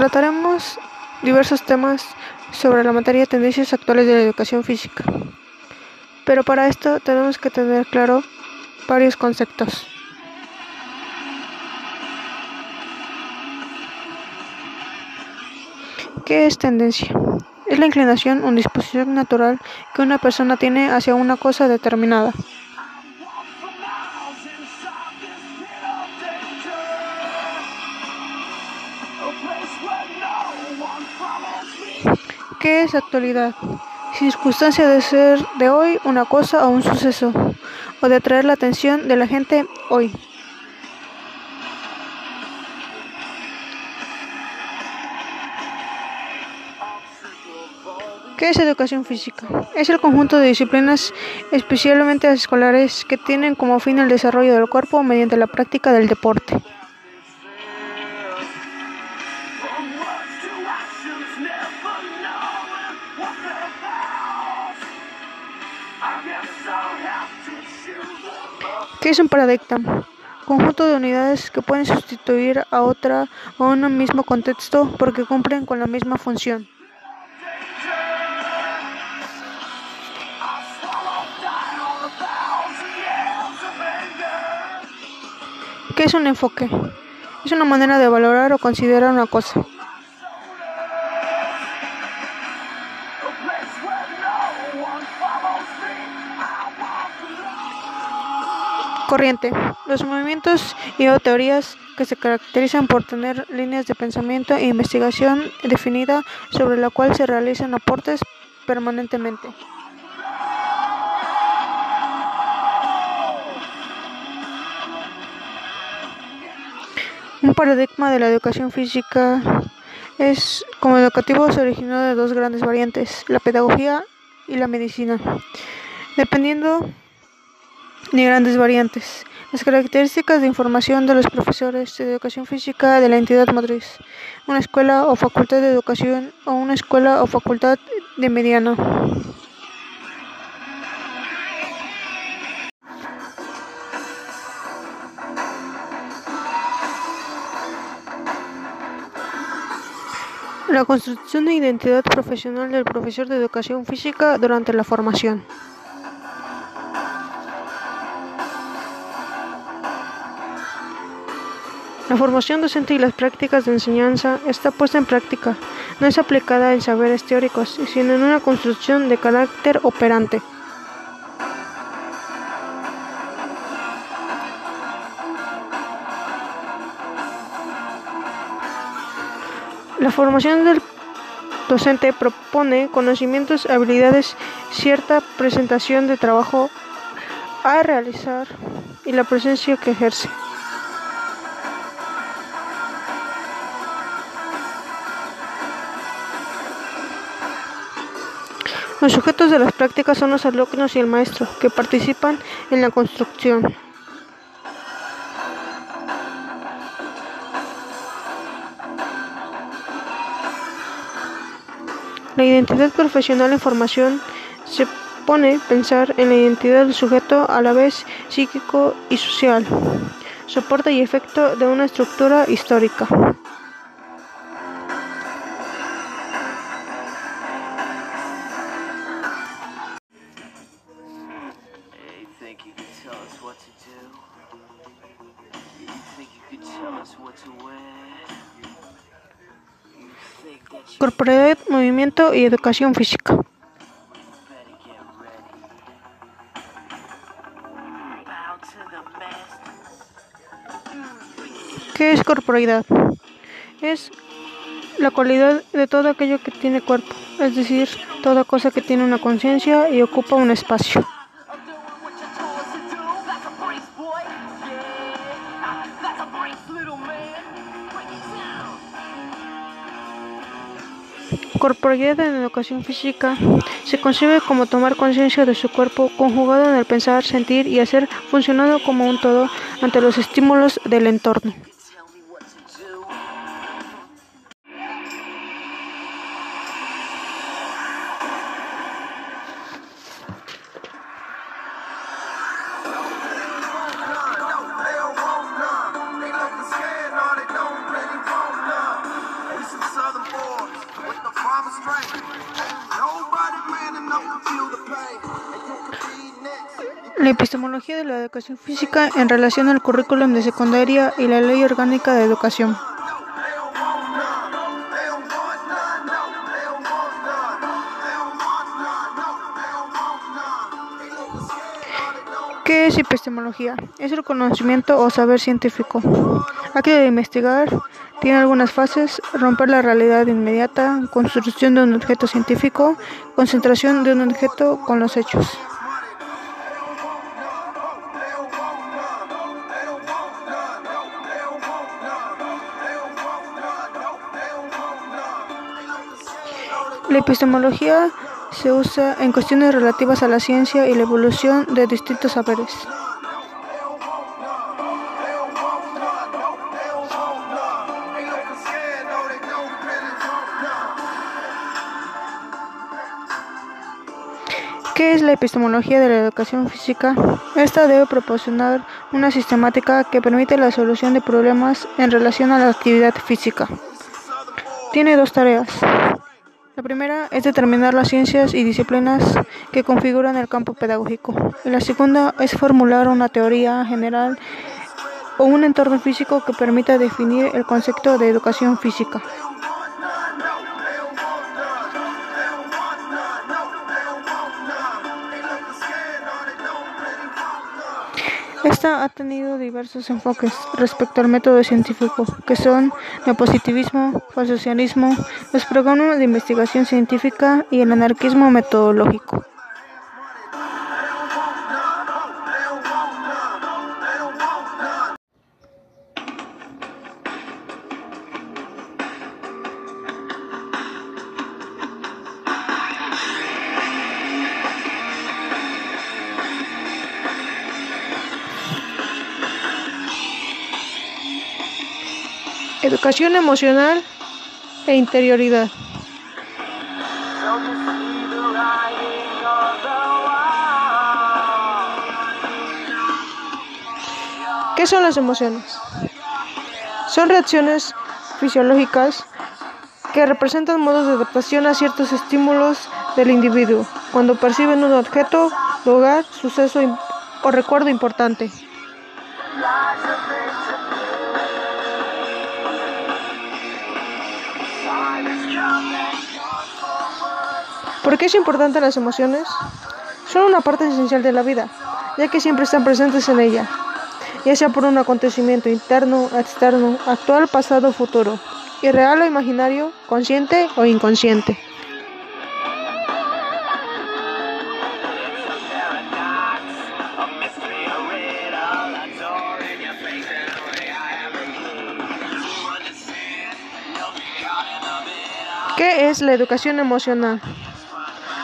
Trataremos diversos temas sobre la materia de tendencias actuales de la educación física. Pero para esto tenemos que tener claro varios conceptos. ¿Qué es tendencia? Es la inclinación o disposición natural que una persona tiene hacia una cosa determinada. ¿Qué es actualidad? Circunstancia de ser de hoy una cosa o un suceso, o de atraer la atención de la gente hoy. ¿Qué es educación física? Es el conjunto de disciplinas, especialmente escolares, que tienen como fin el desarrollo del cuerpo mediante la práctica del deporte. ¿Qué es un paradigma? Conjunto de unidades que pueden sustituir a otra o un mismo contexto porque cumplen con la misma función. ¿Qué es un enfoque? Es una manera de valorar o considerar una cosa. Corriente. Los movimientos y teorías que se caracterizan por tener líneas de pensamiento e investigación definida sobre la cual se realizan aportes permanentemente. Un paradigma de la educación física es como educativo se originó de dos grandes variantes, la pedagogía y la medicina. Dependiendo ni grandes variantes. Las características de información de los profesores de educación física de la entidad matriz, una escuela o facultad de educación o una escuela o facultad de mediana. La construcción de identidad profesional del profesor de educación física durante la formación. La formación docente y las prácticas de enseñanza está puesta en práctica, no es aplicada en saberes teóricos, sino en una construcción de carácter operante. La formación del docente propone conocimientos, habilidades, cierta presentación de trabajo a realizar y la presencia que ejerce. Los sujetos de las prácticas son los alumnos y el maestro, que participan en la construcción. La identidad profesional en formación se pone pensar en la identidad del sujeto a la vez psíquico y social, soporte y efecto de una estructura histórica. Corporalidad, movimiento y educación física. ¿Qué es corporalidad? Es la cualidad de todo aquello que tiene cuerpo, es decir, toda cosa que tiene una conciencia y ocupa un espacio. Corporalidad en educación física se concibe como tomar conciencia de su cuerpo conjugado en el pensar, sentir y hacer funcionando como un todo ante los estímulos del entorno. La epistemología de la educación física en relación al currículum de secundaria y la ley orgánica de educación. ¿Qué es epistemología? Es el conocimiento o saber científico. Aquí de investigar tiene algunas fases, romper la realidad inmediata, construcción de un objeto científico, concentración de un objeto con los hechos. La epistemología se usa en cuestiones relativas a la ciencia y la evolución de distintos saberes. ¿Qué es la epistemología de la educación física? Esta debe proporcionar una sistemática que permite la solución de problemas en relación a la actividad física. Tiene dos tareas. La primera es determinar las ciencias y disciplinas que configuran el campo pedagógico. Y la segunda es formular una teoría general o un entorno físico que permita definir el concepto de educación física. Esta ha tenido diversos enfoques respecto al método científico, que son el positivismo, falsocianismo, los programas de investigación científica y el anarquismo metodológico. Educación emocional e interioridad. ¿Qué son las emociones? Son reacciones fisiológicas que representan modos de adaptación a ciertos estímulos del individuo cuando perciben un objeto, lugar, suceso o recuerdo importante. ¿Por qué es importante las emociones? Son una parte esencial de la vida, ya que siempre están presentes en ella, ya sea por un acontecimiento interno, externo, actual, pasado futuro, irreal o imaginario, consciente o inconsciente. ¿Qué es la educación emocional?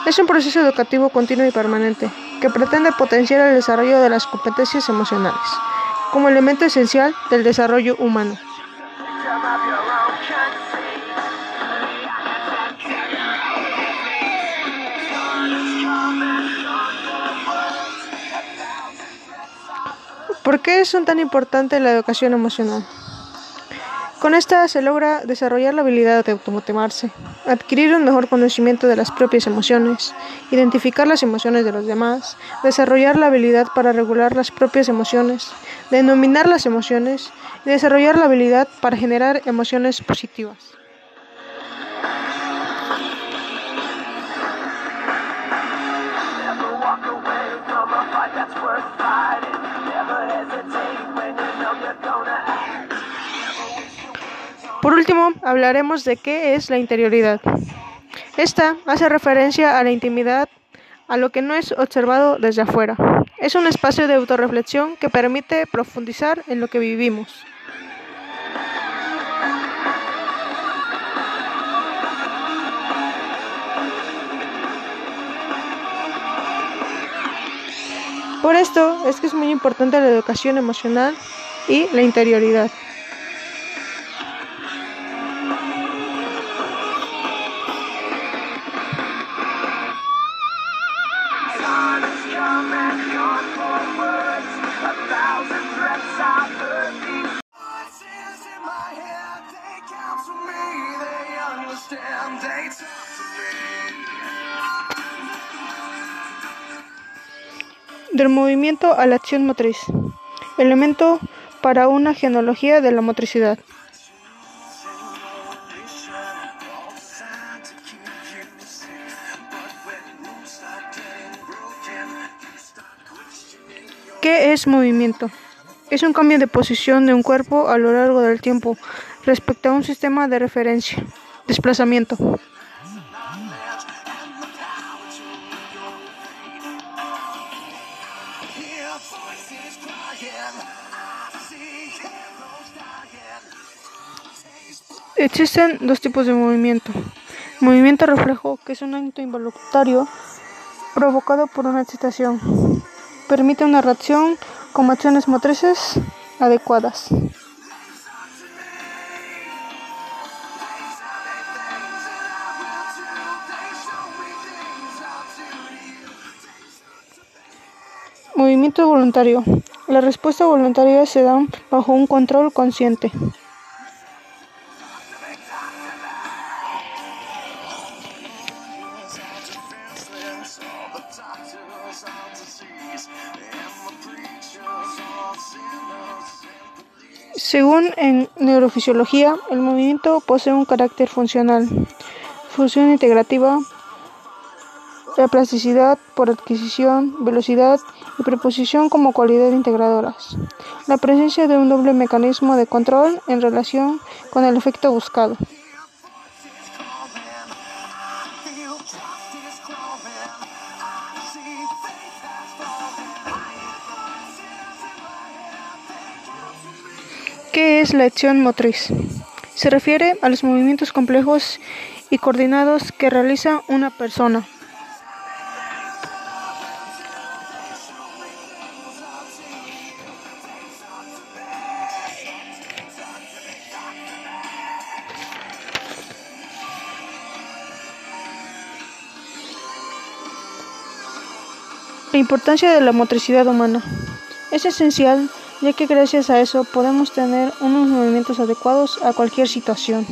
Es un proceso educativo continuo y permanente que pretende potenciar el desarrollo de las competencias emocionales como elemento esencial del desarrollo humano. ¿Por qué es tan importante la educación emocional? Con esta se logra desarrollar la habilidad de automotivarse, adquirir un mejor conocimiento de las propias emociones, identificar las emociones de los demás, desarrollar la habilidad para regular las propias emociones, denominar las emociones y desarrollar la habilidad para generar emociones positivas. Por último, hablaremos de qué es la interioridad. Esta hace referencia a la intimidad, a lo que no es observado desde afuera. Es un espacio de autorreflexión que permite profundizar en lo que vivimos. Por esto es que es muy importante la educación emocional y la interioridad. Del movimiento a la acción motriz, elemento para una genealogía de la motricidad. Es movimiento? Es un cambio de posición de un cuerpo a lo largo del tiempo respecto a un sistema de referencia. Desplazamiento. Existen dos tipos de movimiento. Movimiento reflejo, que es un acto involuntario provocado por una excitación. Permite una reacción con acciones motrices adecuadas. Movimiento voluntario. La respuesta voluntaria se da bajo un control consciente. Según en neurofisiología, el movimiento posee un carácter funcional, función integrativa, la plasticidad por adquisición, velocidad y preposición como cualidad integradoras. La presencia de un doble mecanismo de control en relación con el efecto buscado. ¿Qué es la acción motriz? Se refiere a los movimientos complejos y coordinados que realiza una persona. La importancia de la motricidad humana es esencial ya que gracias a eso podemos tener unos movimientos adecuados a cualquier situación.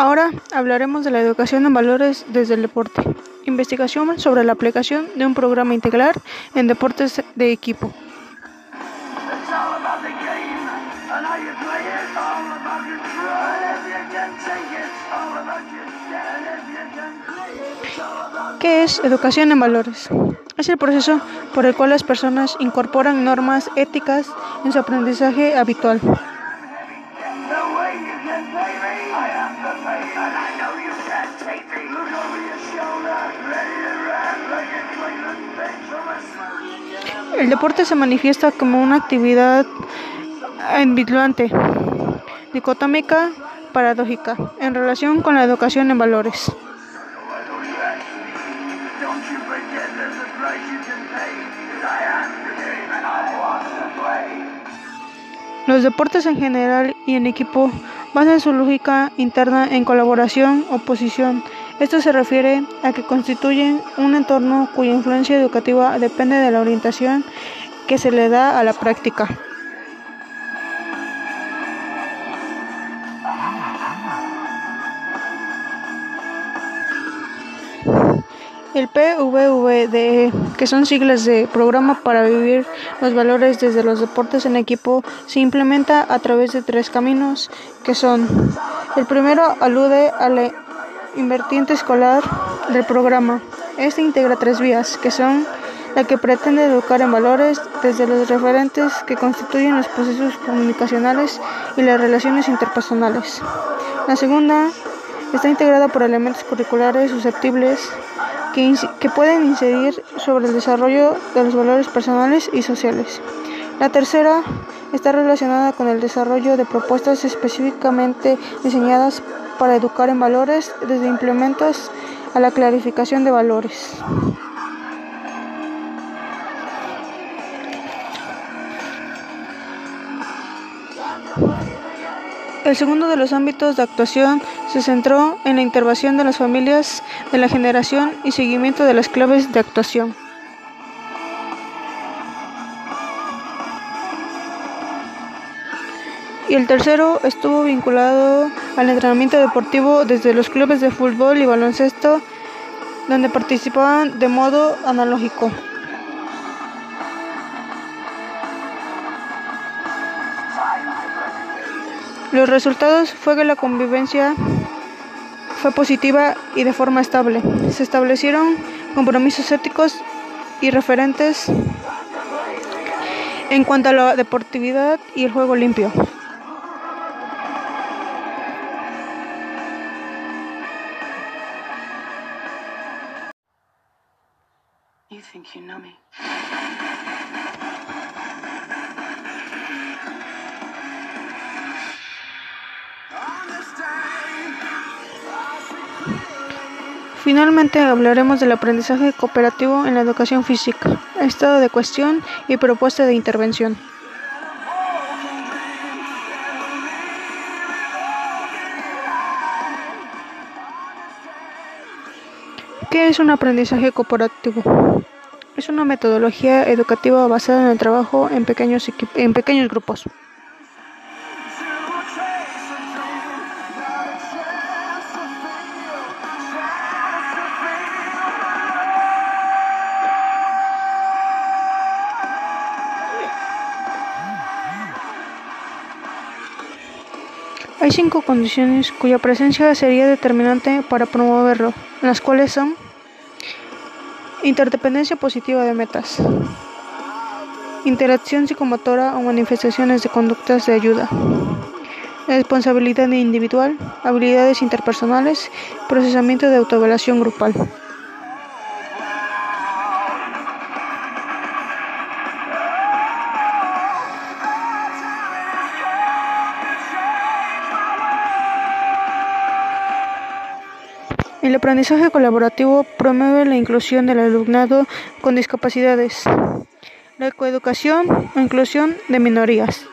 Ahora hablaremos de la educación en valores desde el deporte. Investigación sobre la aplicación de un programa integral en deportes de equipo. ¿Qué es educación en valores? Es el proceso por el cual las personas incorporan normas éticas en su aprendizaje habitual. El deporte se manifiesta como una actividad ambivalente, dicotómica, paradójica, en relación con la educación en valores. Los deportes en general y en equipo basan su lógica interna en colaboración, oposición, esto se refiere a que constituyen un entorno cuya influencia educativa depende de la orientación que se le da a la práctica. El PVVDE, que son siglas de Programa para Vivir los Valores desde los Deportes en Equipo, se implementa a través de tres caminos, que son, el primero alude a la invertiente escolar del programa. Este integra tres vías, que son la que pretende educar en valores desde los referentes que constituyen los procesos comunicacionales y las relaciones interpersonales. La segunda está integrada por elementos curriculares susceptibles que, que pueden incidir sobre el desarrollo de los valores personales y sociales. La tercera está relacionada con el desarrollo de propuestas específicamente diseñadas para educar en valores desde implementos a la clarificación de valores. El segundo de los ámbitos de actuación se centró en la intervención de las familias, de la generación y seguimiento de las claves de actuación. Y el tercero estuvo vinculado al entrenamiento deportivo desde los clubes de fútbol y baloncesto, donde participaban de modo analógico. Los resultados fue que la convivencia fue positiva y de forma estable. Se establecieron compromisos éticos y referentes en cuanto a la deportividad y el juego limpio. Finalmente hablaremos del aprendizaje cooperativo en la educación física, estado de cuestión y propuesta de intervención. ¿Qué es un aprendizaje cooperativo? Es una metodología educativa basada en el trabajo en pequeños, en pequeños grupos. Hay cinco condiciones cuya presencia sería determinante para promoverlo, las cuales son interdependencia positiva de metas, interacción psicomotora o manifestaciones de conductas de ayuda, responsabilidad individual, habilidades interpersonales, procesamiento de autoevaluación grupal. Aprendizaje colaborativo promueve la inclusión del alumnado con discapacidades, la coeducación e inclusión de minorías.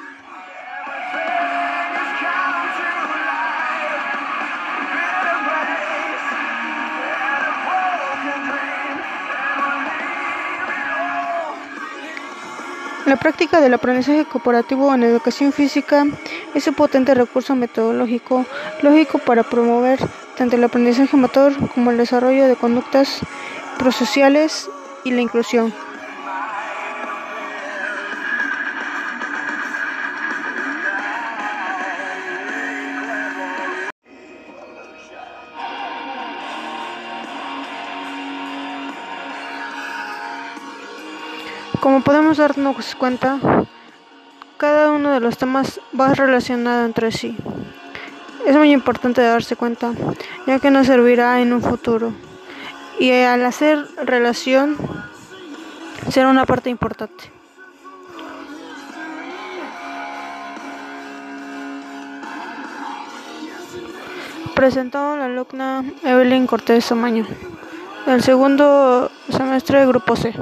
La práctica del aprendizaje cooperativo en educación física es un potente recurso metodológico lógico para promover tanto el aprendizaje motor como el desarrollo de conductas prosociales y la inclusión. Como podemos darnos cuenta, cada uno de los temas va relacionado entre sí. Es muy importante darse cuenta, ya que nos servirá en un futuro. Y al hacer relación, será una parte importante. Presentó la alumna Evelyn Cortés Somaño, del segundo semestre de Grupo C.